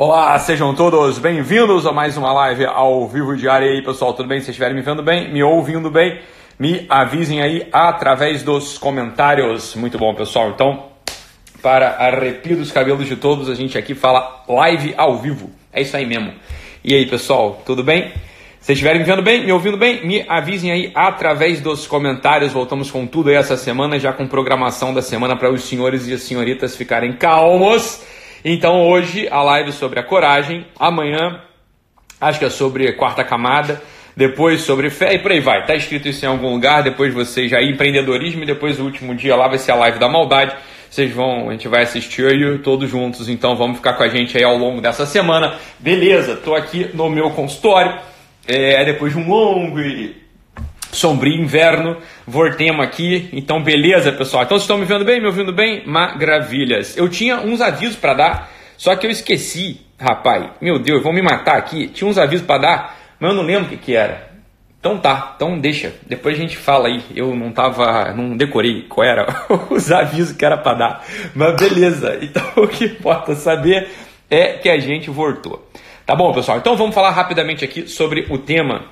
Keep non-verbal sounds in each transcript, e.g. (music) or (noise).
Olá, sejam todos bem-vindos a mais uma live ao vivo diária aí, pessoal. Tudo bem? Se estiverem me vendo bem, me ouvindo bem, me avisem aí através dos comentários. Muito bom, pessoal. Então, para arrepio dos cabelos de todos, a gente aqui fala live ao vivo. É isso aí mesmo. E aí, pessoal, tudo bem? Se estiverem me vendo bem, me ouvindo bem, me avisem aí através dos comentários. Voltamos com tudo aí essa semana, já com programação da semana para os senhores e as senhoritas ficarem calmos então hoje a live sobre a coragem, amanhã acho que é sobre quarta camada, depois sobre fé e por aí vai. Tá escrito isso em algum lugar, depois vocês já empreendedorismo e depois o último dia lá vai ser a live da maldade. Vocês vão, a gente vai assistir aí todos juntos, então vamos ficar com a gente aí ao longo dessa semana. Beleza, tô aqui no meu consultório. É, depois de um longo e sombrio inverno, voltemos aqui. Então, beleza, pessoal. Então, vocês estão me vendo bem, me ouvindo bem? Maravilhas. Eu tinha uns avisos para dar, só que eu esqueci, rapaz. Meu Deus, vão me matar aqui. Tinha uns avisos para dar, mas eu não lembro o que, que era. Então tá, então deixa. Depois a gente fala aí. Eu não tava, não decorei qual era (laughs) os avisos que era para dar. Mas beleza. Então o que importa saber é que a gente voltou. Tá bom, pessoal? Então vamos falar rapidamente aqui sobre o tema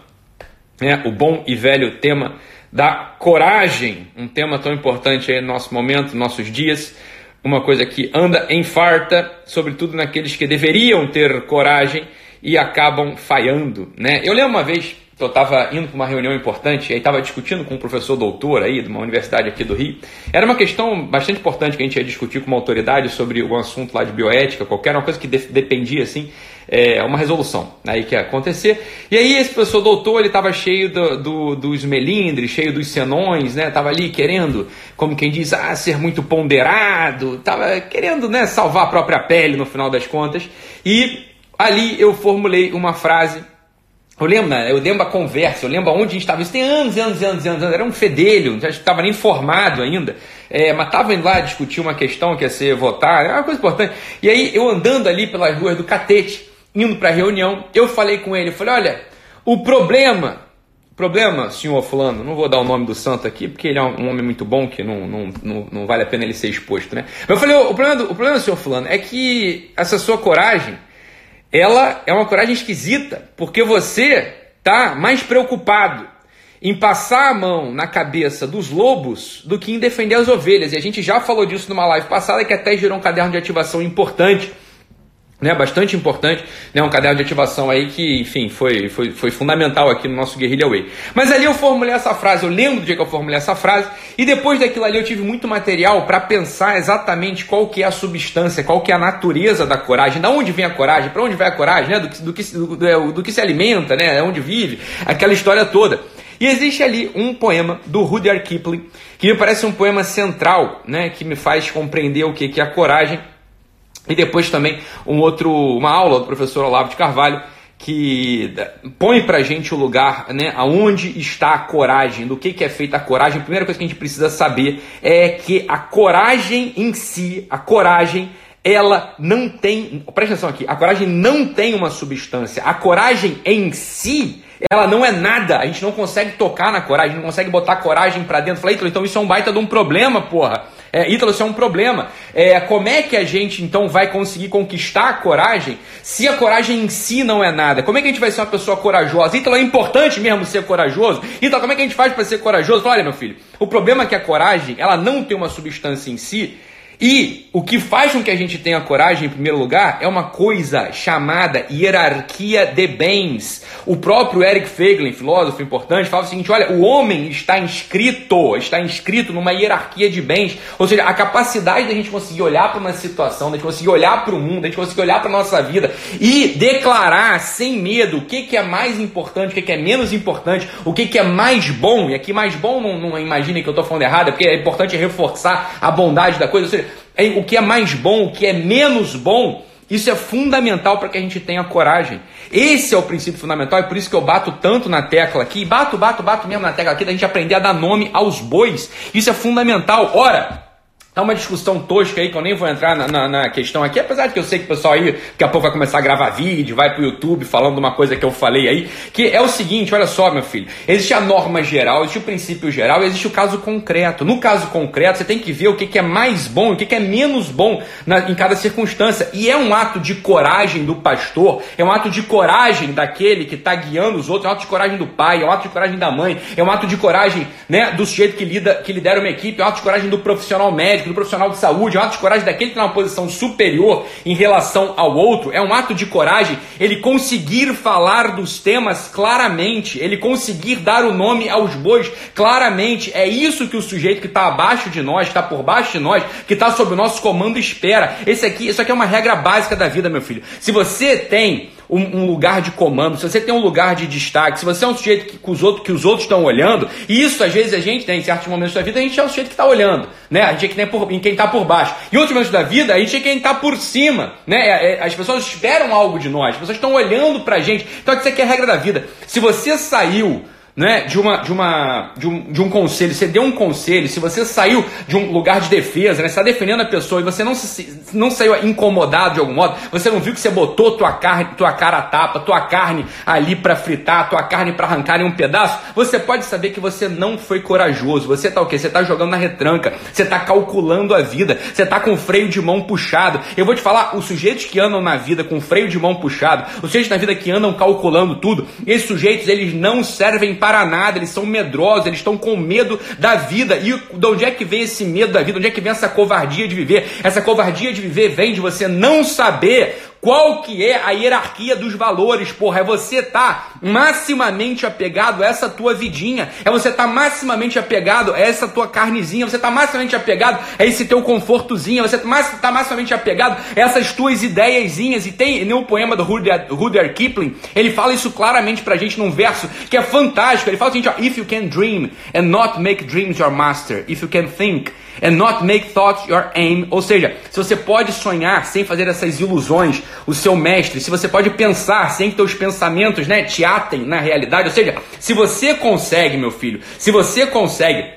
né, o bom e velho tema da coragem, um tema tão importante aí no nosso momento, nossos dias, uma coisa que anda em farta, sobretudo naqueles que deveriam ter coragem e acabam falhando, né? Eu lembro uma vez eu estava indo para uma reunião importante, aí estava discutindo com um professor doutor aí, de uma universidade aqui do Rio. Era uma questão bastante importante que a gente ia discutir com uma autoridade sobre um assunto lá de bioética, qualquer uma coisa que de, dependia, assim, é, uma resolução aí que ia acontecer. E aí esse professor doutor, ele estava cheio do, do, dos melindres, cheio dos senões, né? Tava ali querendo, como quem diz, ah, ser muito ponderado, tava querendo, né, salvar a própria pele no final das contas. E ali eu formulei uma frase eu lembro, né? eu lembro a conversa, eu lembro onde a gente estava. Isso tem anos, anos, anos, anos, Era um fedelho, já estava nem formado ainda. É, mas estava indo lá discutir uma questão que ia ser votar, é uma coisa importante. E aí, eu andando ali pelas ruas do Catete, indo para a reunião, eu falei com ele, eu falei, olha, o problema, problema, senhor fulano, não vou dar o nome do santo aqui, porque ele é um homem muito bom, que não, não, não, não vale a pena ele ser exposto, né? Eu falei, o problema, o problema, senhor fulano, é que essa sua coragem ela é uma coragem esquisita, porque você está mais preocupado em passar a mão na cabeça dos lobos do que em defender as ovelhas. E a gente já falou disso numa live passada que até gerou um caderno de ativação importante né, bastante importante, né, um caderno de ativação aí que, enfim, foi, foi, foi fundamental aqui no nosso Guerrilla Way. Mas ali eu formulei essa frase, eu lembro do dia que eu formulei essa frase, e depois daquilo ali eu tive muito material para pensar exatamente qual que é a substância, qual que é a natureza da coragem, da onde vem a coragem, para onde vai a coragem, né, do, que, do, que, do, do, do que se alimenta, né, onde vive, aquela história toda. E existe ali um poema do Rudyard Kipling, que me parece um poema central, né, que me faz compreender o que, que é a coragem, e depois também um outro, uma aula do professor Olavo de Carvalho que põe para gente o lugar, né, aonde está a coragem, do que, que é feita a coragem. A primeira coisa que a gente precisa saber é que a coragem em si, a coragem, ela não tem, presta atenção aqui, a coragem não tem uma substância. A coragem em si, ela não é nada. A gente não consegue tocar na coragem, não consegue botar coragem para dentro. Falei, então isso é um baita de um problema, porra. É, Ítalo, isso é um problema. É, como é que a gente então vai conseguir conquistar a coragem se a coragem em si não é nada? Como é que a gente vai ser uma pessoa corajosa? Ítalo, é importante mesmo ser corajoso? Ítalo, como é que a gente faz para ser corajoso? Olha, meu filho, o problema é que a coragem, ela não tem uma substância em si, e o que faz com que a gente tenha coragem, em primeiro lugar, é uma coisa chamada hierarquia de bens. O próprio Eric Feiglin, filósofo importante, fala o seguinte: olha, o homem está inscrito, está inscrito numa hierarquia de bens. Ou seja, a capacidade da gente conseguir olhar para uma situação, da gente conseguir olhar para o mundo, da gente conseguir olhar para a nossa vida e declarar sem medo o que, que é mais importante, o que, que é menos importante, o que, que é mais bom. E aqui, mais bom, não, não imagine que eu estou falando errado, é porque é importante reforçar a bondade da coisa. Ou seja, o que é mais bom, o que é menos bom, isso é fundamental para que a gente tenha coragem. Esse é o princípio fundamental, e por isso que eu bato tanto na tecla aqui, bato, bato, bato mesmo na tecla aqui, da gente aprender a dar nome aos bois. Isso é fundamental. Ora, Tá uma discussão tosca aí que eu nem vou entrar na, na, na, questão aqui, apesar de que eu sei que o pessoal aí daqui a pouco vai começar a gravar vídeo, vai pro YouTube falando uma coisa que eu falei aí, que é o seguinte, olha só, meu filho, existe a norma geral, existe o princípio geral, existe o caso concreto. No caso concreto, você tem que ver o que, que é mais bom o que, que é menos bom na, em cada circunstância. E é um ato de coragem do pastor, é um ato de coragem daquele que está guiando os outros, é um ato de coragem do pai, é um ato de coragem da mãe, é um ato de coragem né, do sujeito que, lida, que lidera uma equipe, é um ato de coragem do profissional médico do profissional de saúde, é um ato de coragem daquele que está numa posição superior em relação ao outro, é um ato de coragem ele conseguir falar dos temas claramente, ele conseguir dar o nome aos bois claramente. É isso que o sujeito que está abaixo de nós, está por baixo de nós, que está sob o nosso comando espera. Esse aqui, isso aqui é uma regra básica da vida, meu filho. Se você tem um, um, lugar de comando, se você tem um lugar de destaque, se você é um sujeito que, que os, outros, que os outros estão olhando, e isso às vezes a gente tem, em certos momentos da vida, a gente é o sujeito que está olhando, né? A gente é que nem por, em quem está por baixo. Em outros momentos da vida, a gente é quem está por cima, né? É, é, as pessoas esperam algo de nós, as pessoas estão olhando para a gente. Então isso aqui é a regra da vida. Se você saiu né, de, uma, de, uma, de, um, de um conselho, você deu um conselho, se você saiu de um lugar de defesa, né, você está defendendo a pessoa e você não, se, não saiu incomodado de algum modo, você não viu que você botou tua, carne, tua cara a tapa, tua carne ali para fritar, tua carne para arrancar em um pedaço, você pode saber que você não foi corajoso. Você está o quê? Você está jogando na retranca, você está calculando a vida, você está com o freio de mão puxado. Eu vou te falar, os sujeitos que andam na vida com freio de mão puxado, os sujeitos na vida que andam calculando tudo, esses sujeitos eles não servem para para nada, eles são medrosos, eles estão com medo da vida. E de onde é que vem esse medo da vida? Onde é que vem essa covardia de viver? Essa covardia de viver vem de você não saber qual que é a hierarquia dos valores, porra? É você tá maximamente apegado a essa tua vidinha, é você tá maximamente apegado a essa tua carnezinha, você tá maximamente apegado a esse teu confortozinho, você tá, tá maximamente apegado a essas tuas ideiazinhas. E tem no poema do Rudyard, Kipling, ele fala isso claramente pra gente num verso que é fantástico. Ele fala o seguinte: ó, If you can dream and not make dreams your master, if you can think and not make thoughts your aim. Ou seja, se você pode sonhar sem fazer essas ilusões, o seu mestre, se você pode pensar sem que teus pensamentos né, te atem na realidade, ou seja, se você consegue, meu filho, se você consegue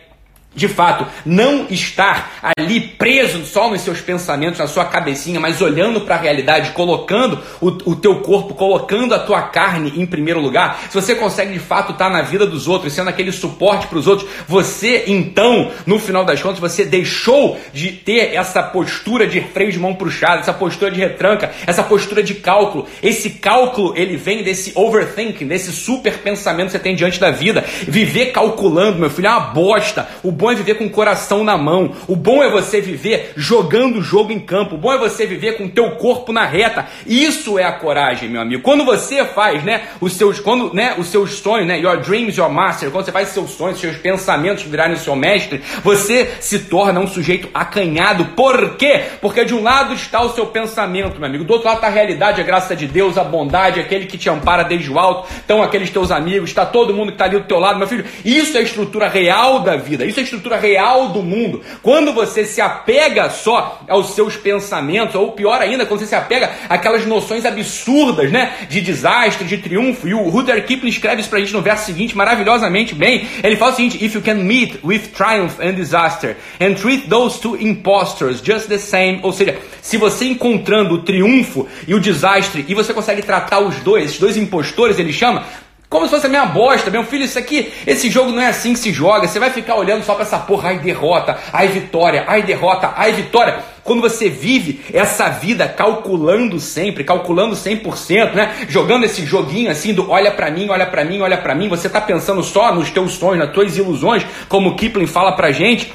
de fato, não estar ali preso só nos seus pensamentos, na sua cabecinha, mas olhando para a realidade, colocando o, o teu corpo, colocando a tua carne em primeiro lugar, se você consegue de fato estar na vida dos outros, sendo aquele suporte para os outros, você então, no final das contas, você deixou de ter essa postura de freio de mão puxada, essa postura de retranca, essa postura de cálculo. Esse cálculo, ele vem desse overthinking, desse super pensamento que você tem diante da vida. Viver calculando, meu filho, é uma bosta. O bom é viver com o coração na mão. O bom é você viver jogando o jogo em campo. O bom é você viver com o teu corpo na reta. Isso é a coragem, meu amigo. Quando você faz, né, os seus, quando, né, os seus sonhos, né, your dreams, your master, quando você faz seus sonhos, seus pensamentos virarem seu mestre, você se torna um sujeito acanhado. Por quê? Porque de um lado está o seu pensamento, meu amigo. Do outro lado está a realidade, a graça de Deus, a bondade, aquele que te ampara desde o alto. Então, aqueles teus amigos, está todo mundo que está ali do teu lado, meu filho. Isso é a estrutura real da vida. Isso é estrutura real do mundo. Quando você se apega só aos seus pensamentos, ou pior ainda, quando você se apega àquelas noções absurdas, né, de desastre, de triunfo, e o Rudyard Kipling escreve isso pra gente no verso seguinte maravilhosamente bem. Ele fala o seguinte: If you can meet with triumph and disaster and treat those two impostors just the same, ou seja, se você encontrando o triunfo e o desastre e você consegue tratar os dois, esses dois impostores, ele chama, como se fosse a minha bosta, meu filho, isso aqui, esse jogo não é assim que se joga. Você vai ficar olhando só para essa porra, ai derrota, ai vitória, ai derrota, ai vitória. Quando você vive essa vida calculando sempre, calculando 100%, né? Jogando esse joguinho assim do olha para mim, olha para mim, olha para mim, você tá pensando só nos teus sonhos, nas tuas ilusões, como o Kipling fala pra gente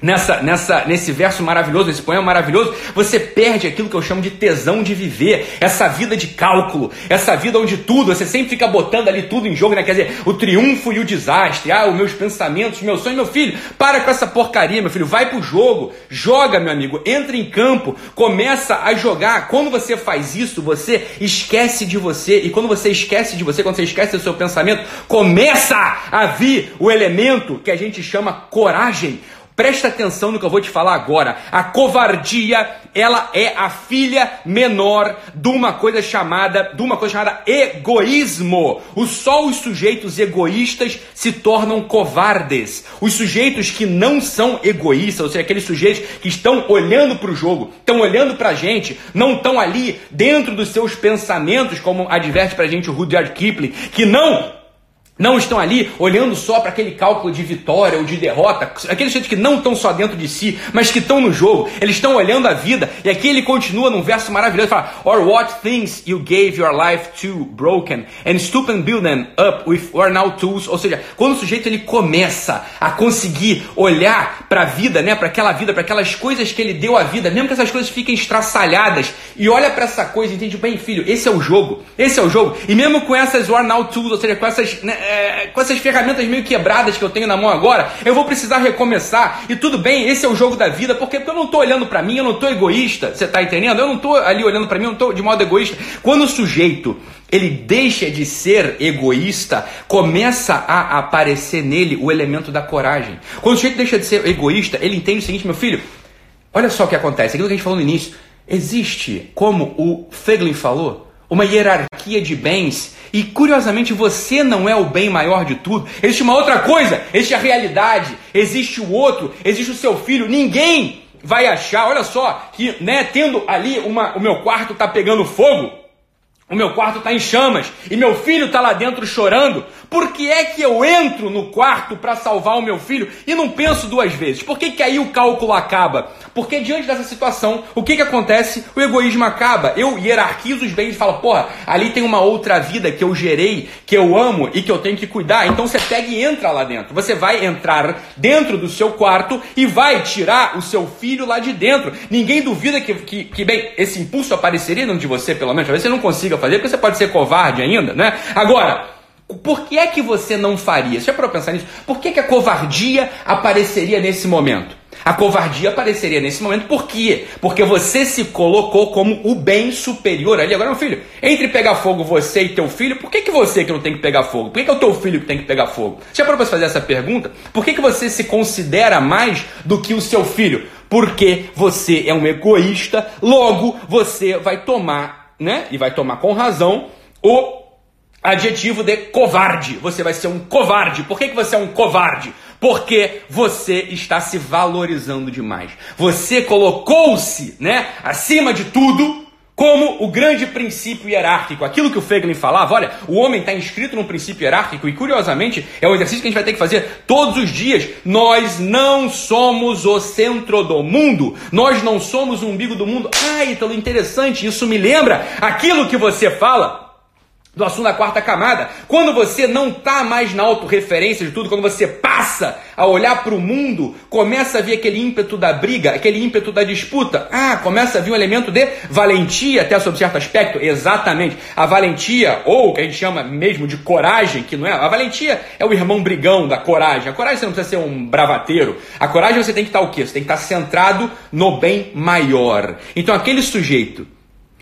nessa, nessa, nesse verso maravilhoso, nesse poema maravilhoso, você perde aquilo que eu chamo de tesão de viver, essa vida de cálculo, essa vida onde tudo, você sempre fica botando ali tudo em jogo, né? Quer dizer, o triunfo e o desastre, ah, os meus pensamentos, meus sonhos, meu filho, para com essa porcaria, meu filho, vai pro jogo, joga, meu amigo, entra em campo, começa a jogar. Quando você faz isso, você esquece de você, e quando você esquece de você, quando você esquece do seu pensamento, começa a vir o elemento que a gente chama coragem Presta atenção no que eu vou te falar agora. A covardia, ela é a filha menor de uma coisa chamada, de uma coisa chamada egoísmo. O só os sujeitos egoístas se tornam covardes. Os sujeitos que não são egoístas, ou seja, aqueles sujeitos que estão olhando para o jogo, estão olhando para a gente, não estão ali dentro dos seus pensamentos, como adverte para a gente o Rudyard Kipling, que não não estão ali olhando só para aquele cálculo de vitória ou de derrota, aqueles que não estão só dentro de si, mas que estão no jogo, eles estão olhando a vida, e aqui ele continua num verso maravilhoso, fala, Or what things you gave your life to broken, and stoop and build them up with or now tools, ou seja, quando o sujeito ele começa a conseguir olhar para a vida, né, para aquela vida, para aquelas coisas que ele deu à vida, mesmo que essas coisas fiquem estraçalhadas, e olha para essa coisa entende, bem filho, esse é o jogo, esse é o jogo, e mesmo com essas or now tools, ou seja, com essas... Né, é, com essas ferramentas meio quebradas que eu tenho na mão agora, eu vou precisar recomeçar. E tudo bem, esse é o jogo da vida, porque, eu não estou olhando para mim, eu não estou egoísta. Você está entendendo? Eu não estou ali olhando para mim, eu não estou de modo egoísta. Quando o sujeito ele deixa de ser egoísta, começa a aparecer nele o elemento da coragem. Quando o sujeito deixa de ser egoísta, ele entende o seguinte, meu filho, olha só o que acontece, aquilo que a gente falou no início, existe, como o Feglin falou, uma hierarquia de bens e curiosamente você não é o bem maior de tudo. Existe uma outra coisa, existe a realidade, existe o outro, existe o seu filho. Ninguém vai achar, olha só, que né, tendo ali uma, o meu quarto está pegando fogo, o meu quarto está em chamas e meu filho está lá dentro chorando. Por que é que eu entro no quarto para salvar o meu filho e não penso duas vezes? Por que, que aí o cálculo acaba? Porque diante dessa situação, o que, que acontece? O egoísmo acaba. Eu hierarquizo os bens e falo, porra, ali tem uma outra vida que eu gerei, que eu amo e que eu tenho que cuidar. Então você pega e entra lá dentro. Você vai entrar dentro do seu quarto e vai tirar o seu filho lá de dentro. Ninguém duvida que, que, que bem, esse impulso apareceria dentro de você, pelo menos. Talvez você não consiga fazer, porque você pode ser covarde ainda, né? Agora, por que é que você não faria? Você já parou pensar nisso? Por que, que a covardia apareceria nesse momento? A covardia apareceria nesse momento por quê? Porque você se colocou como o bem superior ali. Agora, meu filho, entre pegar fogo você e teu filho, por que, que você que não tem que pegar fogo? Por que, que é o teu filho que tem que pegar fogo? Você já parou para fazer essa pergunta? Por que, que você se considera mais do que o seu filho? Porque você é um egoísta, logo você vai tomar né? E vai tomar com razão o adjetivo de covarde. Você vai ser um covarde. Por que, que você é um covarde? Porque você está se valorizando demais. Você colocou-se, né, acima de tudo como o grande princípio hierárquico. Aquilo que o Feglin falava, olha, o homem está inscrito num princípio hierárquico e, curiosamente, é um exercício que a gente vai ter que fazer todos os dias. Nós não somos o centro do mundo, nós não somos o umbigo do mundo. Ah, Ítalo, interessante, isso me lembra aquilo que você fala do assunto da quarta camada. Quando você não está mais na autorreferência de tudo, quando você passa a olhar para o mundo, começa a vir aquele ímpeto da briga, aquele ímpeto da disputa. Ah, começa a vir um elemento de valentia, até sob certo aspecto. Exatamente. A valentia, ou o que a gente chama mesmo de coragem, que não é. A valentia é o irmão brigão da coragem. A coragem você não precisa ser um bravateiro. A coragem você tem que estar o quê? Você tem que estar centrado no bem maior. Então aquele sujeito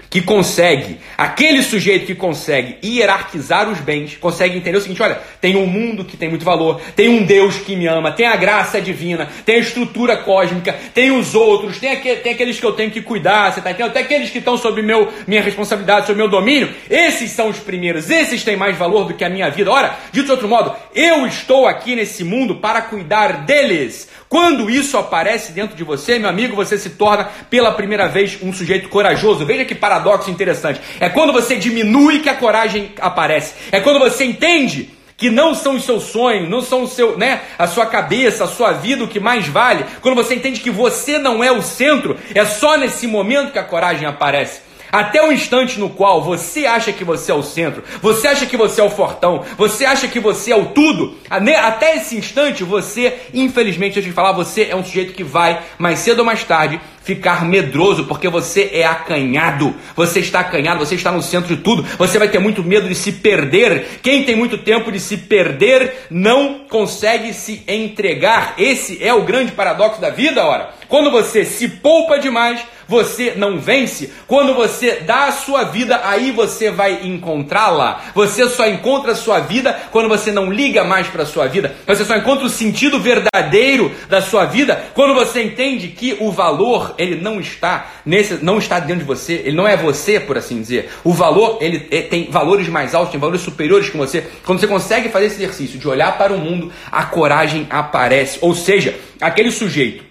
que consegue, aquele sujeito que consegue hierarquizar os bens, consegue entender o seguinte: olha, tem um mundo que tem muito valor, tem um Deus que me ama, tem a graça divina, tem a estrutura cósmica, tem os outros, tem, tem aqueles que eu tenho que cuidar, você está entendendo? Tem aqueles que estão sob meu, minha responsabilidade, sob meu domínio. Esses são os primeiros, esses têm mais valor do que a minha vida. Ora, dito de outro modo, eu estou aqui nesse mundo para cuidar deles. Quando isso aparece dentro de você, meu amigo, você se torna pela primeira vez um sujeito corajoso. Veja que paradoxo interessante. É quando você diminui que a coragem aparece. É quando você entende que não são os seus sonhos, não são o seu, né, a sua cabeça, a sua vida o que mais vale. Quando você entende que você não é o centro, é só nesse momento que a coragem aparece. Até o instante no qual você acha que você é o centro, você acha que você é o fortão, você acha que você é o tudo, até esse instante você, infelizmente, deixa eu te falar, você é um sujeito que vai, mais cedo ou mais tarde, ficar medroso, porque você é acanhado. Você está acanhado, você está no centro de tudo. Você vai ter muito medo de se perder. Quem tem muito tempo de se perder não consegue se entregar. Esse é o grande paradoxo da vida, ora. Quando você se poupa demais, você não vence. Quando você dá a sua vida, aí você vai encontrá-la. Você só encontra a sua vida quando você não liga mais para a sua vida. Você só encontra o sentido verdadeiro da sua vida quando você entende que o valor ele não está nesse, não está dentro de você. Ele não é você, por assim dizer. O valor ele tem valores mais altos, tem valores superiores que você. Quando você consegue fazer esse exercício de olhar para o mundo, a coragem aparece. Ou seja, aquele sujeito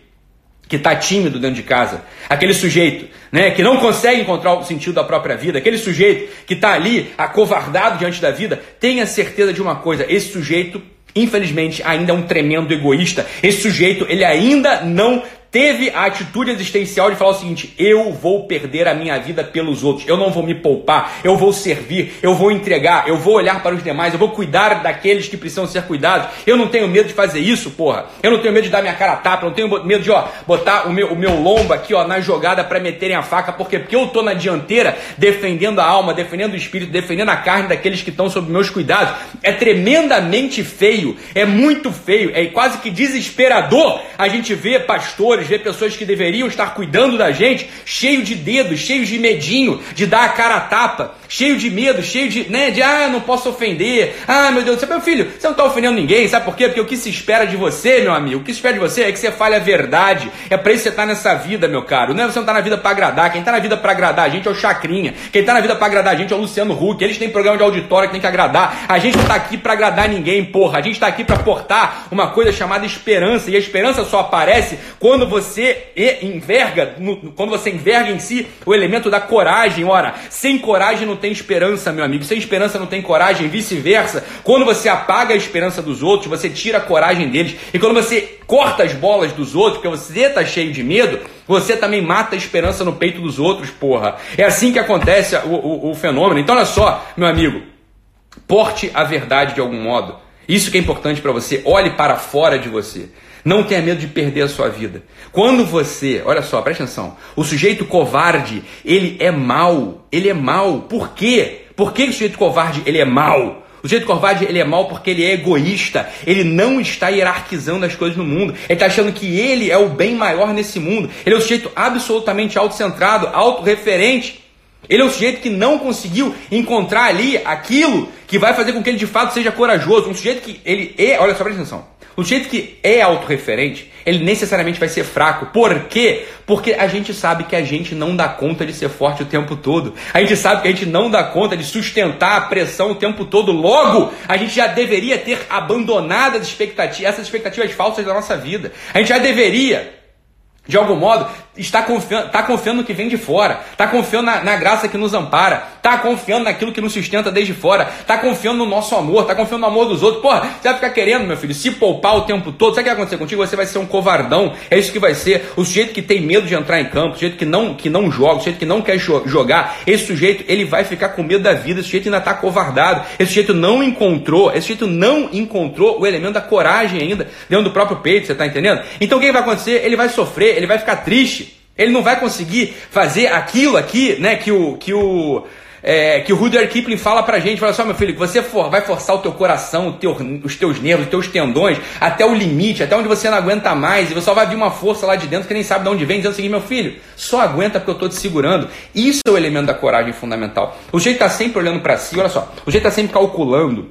que está tímido dentro de casa, aquele sujeito né, que não consegue encontrar o sentido da própria vida, aquele sujeito que está ali acovardado diante da vida, tenha certeza de uma coisa: esse sujeito, infelizmente, ainda é um tremendo egoísta. Esse sujeito, ele ainda não teve a atitude existencial de falar o seguinte: eu vou perder a minha vida pelos outros, eu não vou me poupar, eu vou servir, eu vou entregar, eu vou olhar para os demais, eu vou cuidar daqueles que precisam ser cuidados. Eu não tenho medo de fazer isso, porra. Eu não tenho medo de dar minha cara a tapa, eu não tenho medo de ó, botar o meu, o meu lombo aqui ó, na jogada para meterem a faca, porque, porque eu tô na dianteira defendendo a alma, defendendo o espírito, defendendo a carne daqueles que estão sob meus cuidados. É tremendamente feio, é muito feio, é quase que desesperador a gente ver pastores ver pessoas que deveriam estar cuidando da gente, cheio de dedos, cheio de medinho, de dar a cara a tapa, cheio de medo, cheio de, né, de ah, não posso ofender, ah, meu Deus do céu, meu filho, você não está ofendendo ninguém, sabe por quê? Porque o que se espera de você, meu amigo, o que se espera de você é que você fale a verdade, é para isso que você está nessa vida, meu caro, não é você não tá na vida para agradar, quem está na vida para agradar a gente é o Chacrinha, quem está na vida para agradar a gente é o Luciano Huck, eles têm programa de auditório que tem que agradar, a gente não está aqui para agradar ninguém, porra, a gente está aqui para portar uma coisa chamada esperança, e a esperança só aparece quando você enverga, quando você enverga em si o elemento da coragem. Ora, sem coragem não tem esperança, meu amigo. Sem esperança não tem coragem, vice-versa. Quando você apaga a esperança dos outros, você tira a coragem deles. E quando você corta as bolas dos outros, porque você tá cheio de medo, você também mata a esperança no peito dos outros, porra. É assim que acontece o, o, o fenômeno. Então, olha só, meu amigo, porte a verdade de algum modo. Isso que é importante para você. Olhe para fora de você. Não tenha medo de perder a sua vida. Quando você, olha só, presta atenção, o sujeito covarde, ele é mal. Ele é mal. Por quê? Por que o sujeito covarde ele é mal? O sujeito covarde ele é mal porque ele é egoísta. Ele não está hierarquizando as coisas no mundo. Ele está achando que ele é o bem maior nesse mundo. Ele é um sujeito absolutamente autocentrado, autorreferente. Ele é um sujeito que não conseguiu encontrar ali aquilo que vai fazer com que ele de fato seja corajoso. Um sujeito que ele é, olha só, presta atenção. O jeito que é autorreferente, ele necessariamente vai ser fraco. Por quê? Porque a gente sabe que a gente não dá conta de ser forte o tempo todo. A gente sabe que a gente não dá conta de sustentar a pressão o tempo todo. Logo, a gente já deveria ter abandonado as expectativas, essas expectativas falsas da nossa vida. A gente já deveria de algum modo, está confiando, está confiando no que vem de fora, está confiando na, na, graça que nos ampara, está confiando naquilo que nos sustenta desde fora, está confiando no nosso amor, está confiando no amor dos outros. Porra, você vai ficar querendo, meu filho, se poupar o tempo todo. Sabe o que vai acontecer contigo? Você vai ser um covardão. É isso que vai ser. O sujeito que tem medo de entrar em campo, o sujeito que não, que não joga, o sujeito que não quer jogar, esse sujeito, ele vai ficar com medo da vida, esse sujeito ainda está covardado, esse sujeito não encontrou, esse sujeito não encontrou o elemento da coragem ainda dentro do próprio peito, você está entendendo? Então o que vai acontecer? Ele vai sofrer, ele vai ficar triste. Ele não vai conseguir fazer aquilo aqui, né, que o que o é, que o Rudyard Kipling fala pra gente, fala só, meu filho, você for, vai forçar o teu coração, o teu, os teus nervos, os teus tendões, até o limite, até onde você não aguenta mais, e você só vai vir uma força lá de dentro que nem sabe de onde vem, dizendo o seguinte, meu filho, só aguenta porque eu tô te segurando. Isso é o elemento da coragem fundamental. O jeito tá sempre olhando para si, olha só, o jeito tá sempre calculando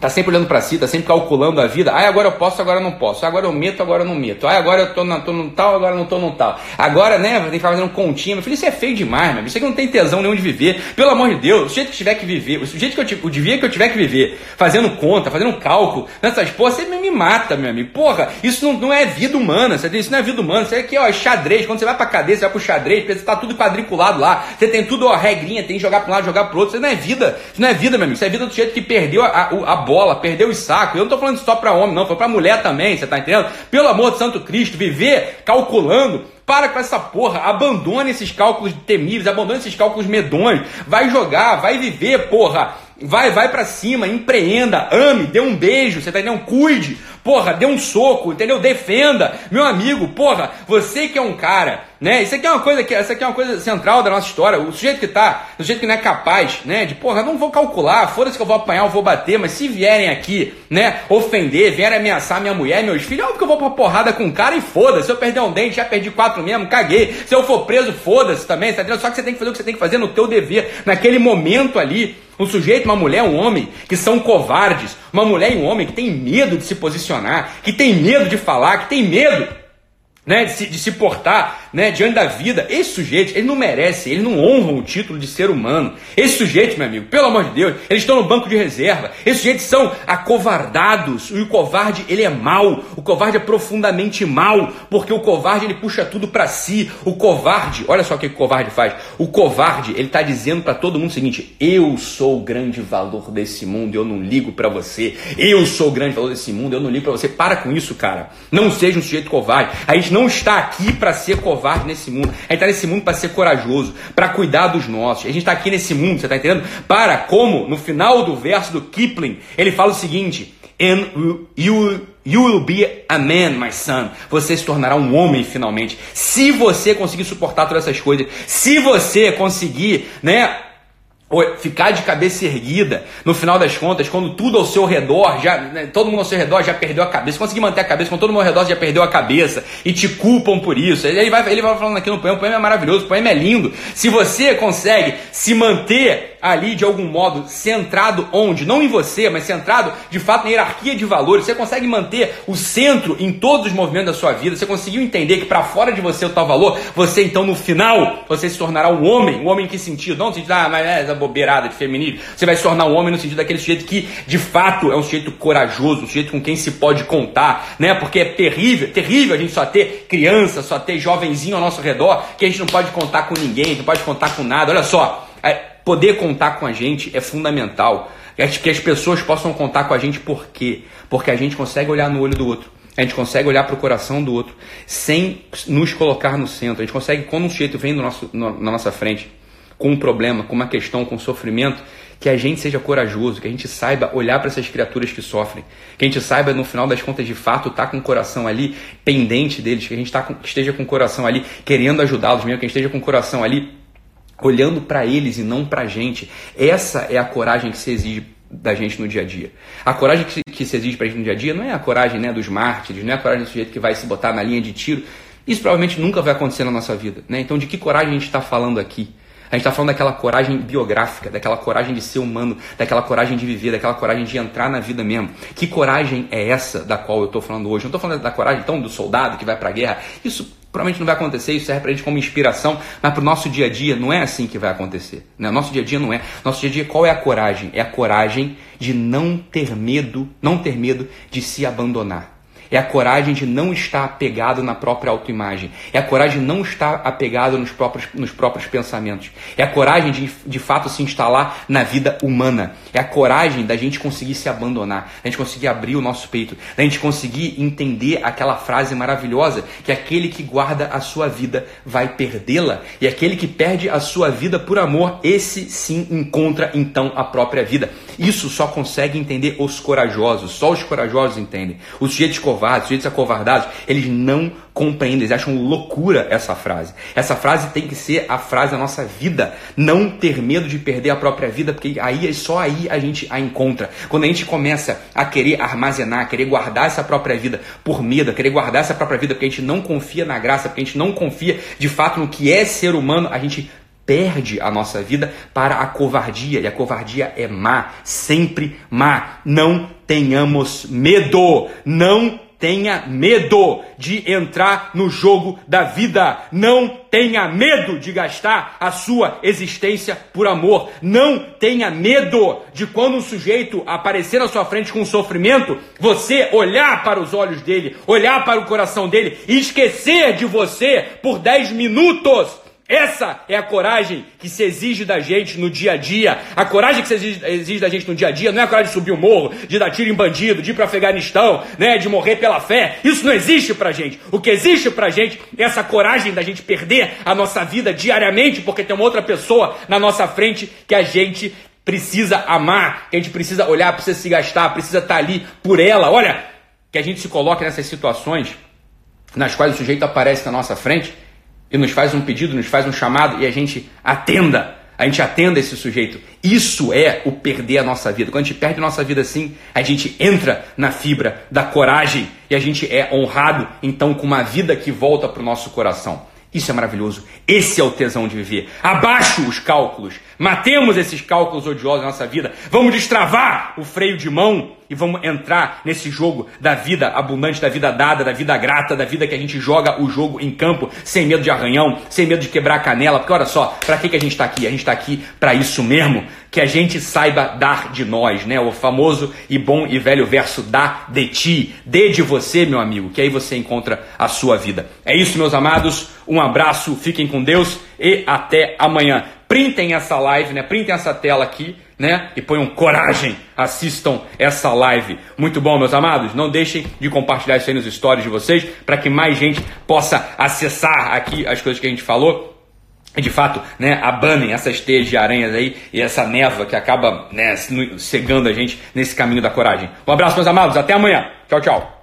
Tá sempre olhando para si, tá sempre calculando a vida. Ah, agora eu posso, agora eu não posso. Agora eu meto, agora eu não meto. Ah, agora eu tô, na, tô no tal, agora eu não tô no tal. Agora, né, tem que ficar fazendo continha. Meu filho, isso é feio demais, meu. Isso aqui não tem tesão nenhum de viver. Pelo amor de Deus, o jeito que tiver que viver, o jeito que eu, o que eu tiver que viver, fazendo conta, fazendo cálculo, nessas porra, você me mata, meu amigo. Porra, isso não, não é vida humana, você isso não é vida humana. Isso aqui, ó, é xadrez. Quando você vai pra cadeia, você vai pro xadrez, você tá tudo quadriculado lá. Você tem tudo, ó, regrinha, tem que jogar pra um lado, jogar pro outro. Isso não é vida. Isso não é vida, meu amigo. Isso é vida do jeito que perdeu a, a, a bola, perdeu os saco. Eu não estou falando só para homem, não, foi para mulher também, você está entendendo? Pelo amor de Santo Cristo, viver calculando para com essa porra, abandone esses cálculos temíveis, abandone esses cálculos medonhos, vai jogar, vai viver, porra. Vai, vai para cima, empreenda, ame, dê um beijo, você tá entendendo? Cuide, porra, dê um soco, entendeu? Defenda. Meu amigo, porra, você que é um cara, né? Isso aqui é uma coisa que essa aqui é uma coisa central da nossa história. O sujeito que tá, o sujeito que não é capaz, né, de porra, não vou calcular, foda-se que eu vou apanhar, eu vou bater, mas se vierem aqui, né, ofender, vierem ameaçar minha mulher, meus filhos, óbvio que eu vou pra porrada com o cara e foda-se. Se eu perder um dente, já perdi quatro mesmo, caguei. Se eu for preso, foda-se também, tá entendendo? Só que você tem que fazer o que você tem que fazer no teu dever, naquele momento ali. Um sujeito, uma mulher, um homem que são covardes, uma mulher e um homem que tem medo de se posicionar, que tem medo de falar, que tem medo né, de, se, de se portar né, diante da vida. Esse sujeito, ele não merece, ele não honra o título de ser humano. Esse sujeito, meu amigo, pelo amor de Deus, eles estão no banco de reserva. Esses sujeitos são acovardados. E o covarde, ele é mau. O covarde é profundamente mau, porque o covarde, ele puxa tudo para si. O covarde, olha só o que o covarde faz. O covarde, ele está dizendo para todo mundo o seguinte: eu sou o grande valor desse mundo, eu não ligo para você. Eu sou o grande valor desse mundo, eu não ligo para você. Para com isso, cara. Não seja um sujeito covarde. A gente não está aqui para ser covarde nesse mundo. A gente está nesse mundo para ser corajoso, para cuidar dos nossos. A gente está aqui nesse mundo, você está entendendo? Para, como no final do verso do Kipling, ele fala o seguinte: And you, you will be a man, my son. Você se tornará um homem finalmente. Se você conseguir suportar todas essas coisas, se você conseguir, né? Ficar de cabeça erguida, no final das contas, quando tudo ao seu redor, já né, todo mundo ao seu redor já perdeu a cabeça, conseguir manter a cabeça, quando todo mundo ao redor já perdeu a cabeça e te culpam por isso. Ele vai, ele vai falando aqui no poema, o poema é maravilhoso, o poema é lindo. Se você consegue se manter ali de algum modo centrado onde? Não em você, mas centrado de fato na hierarquia de valores. Você consegue manter o centro em todos os movimentos da sua vida. Você conseguiu entender que para fora de você o tal valor, você então no final, você se tornará um homem. Um homem em que sentido? Não sentido, ah, mas é bobeirada de feminino. Você vai se tornar um homem no sentido daquele sujeito que de fato é um sujeito corajoso, um sujeito com quem se pode contar, né? Porque é terrível, terrível a gente só ter criança, só ter jovenzinho ao nosso redor, que a gente não pode contar com ninguém, não pode contar com nada. Olha só, é, Poder contar com a gente é fundamental. Que as pessoas possam contar com a gente por quê? Porque a gente consegue olhar no olho do outro. A gente consegue olhar para o coração do outro sem nos colocar no centro. A gente consegue, quando um sujeito vem no nosso, no, na nossa frente com um problema, com uma questão, com um sofrimento, que a gente seja corajoso, que a gente saiba olhar para essas criaturas que sofrem, que a gente saiba, no final das contas, de fato, estar tá com o coração ali pendente deles, que a gente tá com, esteja com o coração ali querendo ajudá-los mesmo, que a gente esteja com o coração ali olhando para eles e não para a gente. Essa é a coragem que se exige da gente no dia a dia. A coragem que se, que se exige para a gente no dia a dia não é a coragem né, dos mártires, não é a coragem do sujeito que vai se botar na linha de tiro. Isso provavelmente nunca vai acontecer na nossa vida. Né? Então, de que coragem a gente está falando aqui? A gente está falando daquela coragem biográfica, daquela coragem de ser humano, daquela coragem de viver, daquela coragem de entrar na vida mesmo. Que coragem é essa da qual eu estou falando hoje? Não estou falando da coragem então do soldado que vai para a guerra. Isso Provavelmente não vai acontecer, isso serve para a gente como inspiração, mas para o nosso dia a dia não é assim que vai acontecer. Né? Nosso dia a dia não é. Nosso dia a dia, qual é a coragem? É a coragem de não ter medo, não ter medo de se abandonar. É a coragem de não estar apegado na própria autoimagem. É a coragem de não estar apegado nos próprios, nos próprios pensamentos. É a coragem de, de fato, se instalar na vida humana. É a coragem da gente conseguir se abandonar, da gente conseguir abrir o nosso peito, da gente conseguir entender aquela frase maravilhosa que aquele que guarda a sua vida vai perdê-la. E aquele que perde a sua vida por amor, esse sim encontra então a própria vida. Isso só consegue entender os corajosos, só os corajosos entendem. Os sujeitos covardes, sujeitos acovardados, eles não compreendem, eles acham loucura essa frase. Essa frase tem que ser a frase da nossa vida. Não ter medo de perder a própria vida, porque aí só aí a gente a encontra. Quando a gente começa a querer armazenar, querer guardar essa própria vida por medo, querer guardar essa própria vida porque a gente não confia na graça, porque a gente não confia de fato no que é ser humano, a gente perde a nossa vida para a covardia. E a covardia é má, sempre má. Não tenhamos medo. Não tenha medo de entrar no jogo da vida. Não tenha medo de gastar a sua existência por amor. Não tenha medo de quando um sujeito aparecer na sua frente com sofrimento, você olhar para os olhos dele, olhar para o coração dele e esquecer de você por 10 minutos essa é a coragem que se exige da gente no dia a dia. A coragem que se exige, exige, da gente no dia a dia não é a coragem de subir o morro, de dar tiro em bandido, de ir para Afeganistão, né, de morrer pela fé. Isso não existe pra gente. O que existe pra gente é essa coragem da gente perder a nossa vida diariamente porque tem uma outra pessoa na nossa frente que a gente precisa amar, que a gente precisa olhar, precisa se gastar, precisa estar ali por ela. Olha, que a gente se coloque nessas situações nas quais o sujeito aparece na nossa frente e nos faz um pedido, nos faz um chamado e a gente atenda, a gente atenda esse sujeito. Isso é o perder a nossa vida. Quando a gente perde a nossa vida assim, a gente entra na fibra da coragem e a gente é honrado então com uma vida que volta para o nosso coração. Isso é maravilhoso. Esse é o tesão de viver. Abaixo os cálculos. Matemos esses cálculos odiosos na nossa vida. Vamos destravar o freio de mão e vamos entrar nesse jogo da vida abundante, da vida dada, da vida grata, da vida que a gente joga o jogo em campo sem medo de arranhão, sem medo de quebrar a canela. Porque olha só, para que, que a gente está aqui? A gente está aqui para isso mesmo, que a gente saiba dar de nós, né? O famoso e bom e velho verso dá de ti, dê de você, meu amigo, que aí você encontra a sua vida. É isso, meus amados. Um abraço, fiquem com Deus e até amanhã. Printem essa live, né? Printem essa tela aqui né? E ponham coragem, assistam essa live. Muito bom, meus amados. Não deixem de compartilhar isso aí nos stories de vocês para que mais gente possa acessar aqui as coisas que a gente falou. E de fato, né, abanem essas teias de aranhas aí e essa neva que acaba né, cegando a gente nesse caminho da coragem. Um abraço, meus amados. Até amanhã. Tchau, tchau.